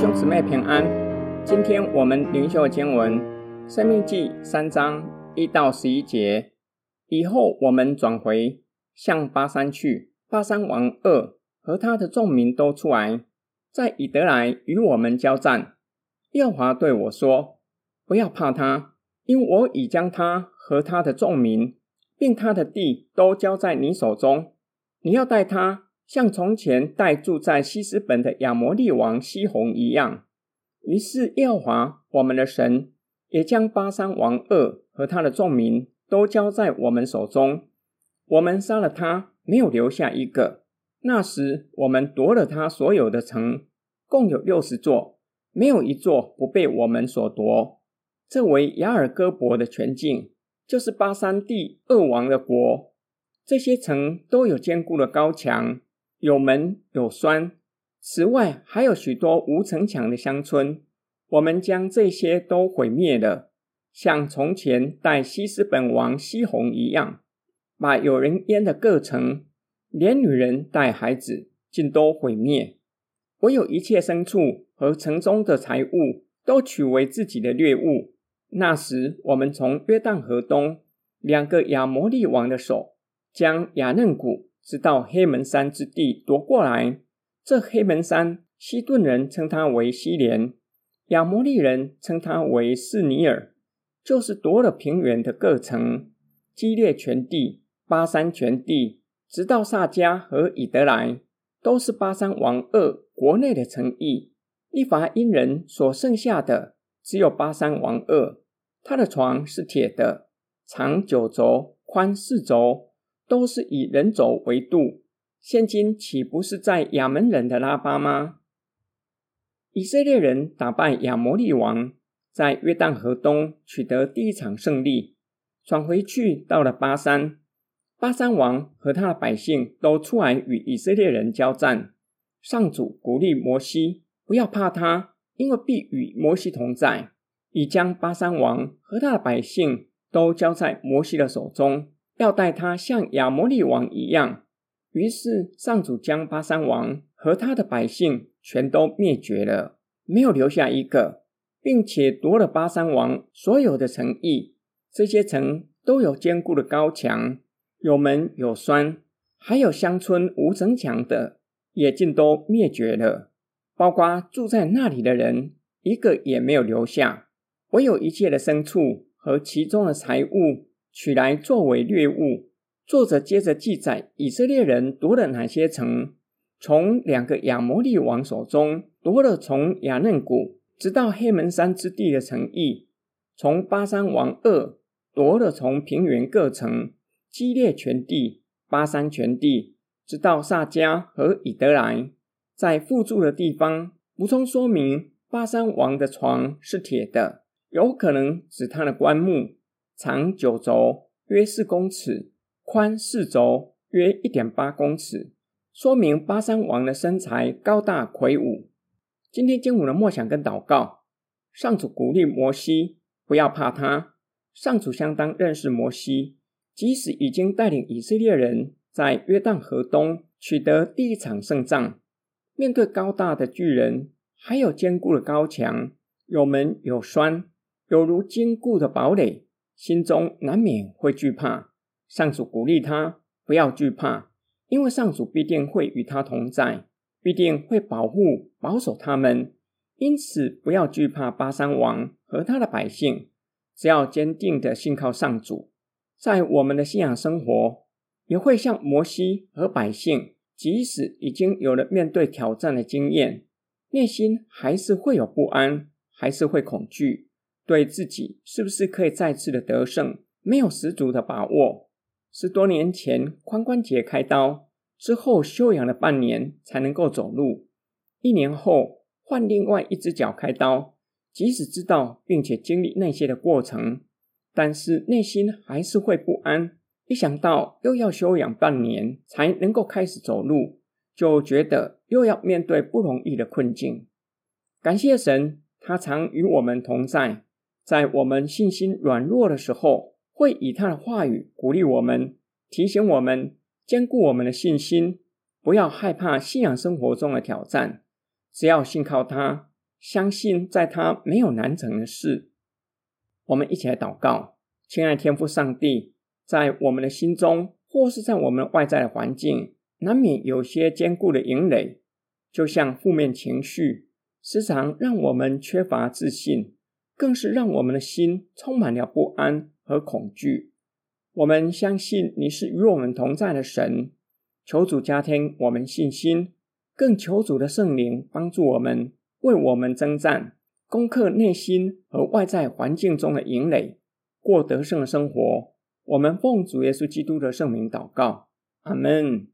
兄姊妹平安。今天我们灵修经文《生命记》三章一到十一节。以后我们转回向巴山去，巴山王二和他的众民都出来，在以得来与我们交战。耶和华对我说：“不要怕他，因我已将他和他的众民，并他的地都交在你手中。你要带他。”像从前待住在西斯本的亚摩利王西宏一样。于是耶和华我们的神也将巴珊王噩和他的众民都交在我们手中。我们杀了他，没有留下一个。那时我们夺了他所有的城，共有六十座，没有一座不被我们所夺。这为雅尔戈伯的全境，就是巴珊地噩王的国。这些城都有坚固的高墙。有门有栓，此外还有许多无城墙的乡村。我们将这些都毁灭了，像从前待希实本王西宏一样，把有人烟的各城，连女人带孩子，尽都毁灭。唯有一切牲畜和城中的财物，都取为自己的掠物。那时，我们从约旦河东两个亚摩利王的手，将亚嫩谷。直到黑门山之地夺过来，这黑门山，西顿人称它为西连，亚摩利人称它为士尼尔，就是夺了平原的各城，基列全地、巴山全地，直到撒迦和以得来，都是巴山王二国内的城邑。利乏音人所剩下的，只有巴山王二，他的床是铁的，长九肘，宽四肘。都是以人肘为度，现今岂不是在亚门人的拉巴吗？以色列人打败亚摩利王，在约旦河东取得第一场胜利，转回去到了巴珊。巴珊王和他的百姓都出来与以色列人交战。上主鼓励摩西不要怕他，因为必与摩西同在，已将巴珊王和他的百姓都交在摩西的手中。要待他像亚摩利王一样，于是上主将巴珊王和他的百姓全都灭绝了，没有留下一个，并且夺了巴珊王所有的城邑。这些城都有坚固的高墙，有门有栓，还有乡村无城墙的，也尽都灭绝了，包括住在那里的人，一个也没有留下，唯有一切的牲畜和其中的财物。取来作为掠物。作者接着记载以色列人夺了哪些城：从两个亚摩利王手中夺了从亚嫩谷直到黑门山之地的城邑；从巴珊王二夺了从平原各城，基列全地、巴珊全地，直到撒迦和以德来，在附住的地方补充说明：巴珊王的床是铁的，有可能指他的棺木。长九轴，约四公尺；宽四轴，约一点八公尺，说明巴珊王的身材高大魁梧。今天经文的默想跟祷告，上主鼓励摩西不要怕他。上主相当认识摩西，即使已经带领以色列人在约旦河东取得第一场胜仗，面对高大的巨人，还有坚固的高墙，有门有栓，有如坚固的堡垒。心中难免会惧怕，上主鼓励他不要惧怕，因为上主必定会与他同在，必定会保护保守他们。因此，不要惧怕巴珊王和他的百姓，只要坚定的信靠上主。在我们的信仰生活，也会像摩西和百姓，即使已经有了面对挑战的经验，内心还是会有不安，还是会恐惧。对自己是不是可以再次的得胜，没有十足的把握。十多年前髋关节开刀之后，休养了半年才能够走路。一年后换另外一只脚开刀，即使知道并且经历那些的过程，但是内心还是会不安。一想到又要休养半年才能够开始走路，就觉得又要面对不容易的困境。感谢神，他常与我们同在。在我们信心软弱的时候，会以他的话语鼓励我们，提醒我们，坚固我们的信心，不要害怕信仰生活中的挑战。只要信靠他，相信在他没有难成的事。我们一起来祷告，亲爱天父上帝，在我们的心中，或是在我们外在的环境，难免有些坚固的营垒，就像负面情绪，时常让我们缺乏自信，更是让我们的心充满了不安和恐惧。我们相信你是与我们同在的神，求主加添我们信心，更求主的圣灵帮助我们，为我们征战，攻克内心和外在环境中的营垒，过得胜的生活。我们奉主耶稣基督的圣名祷告，阿门。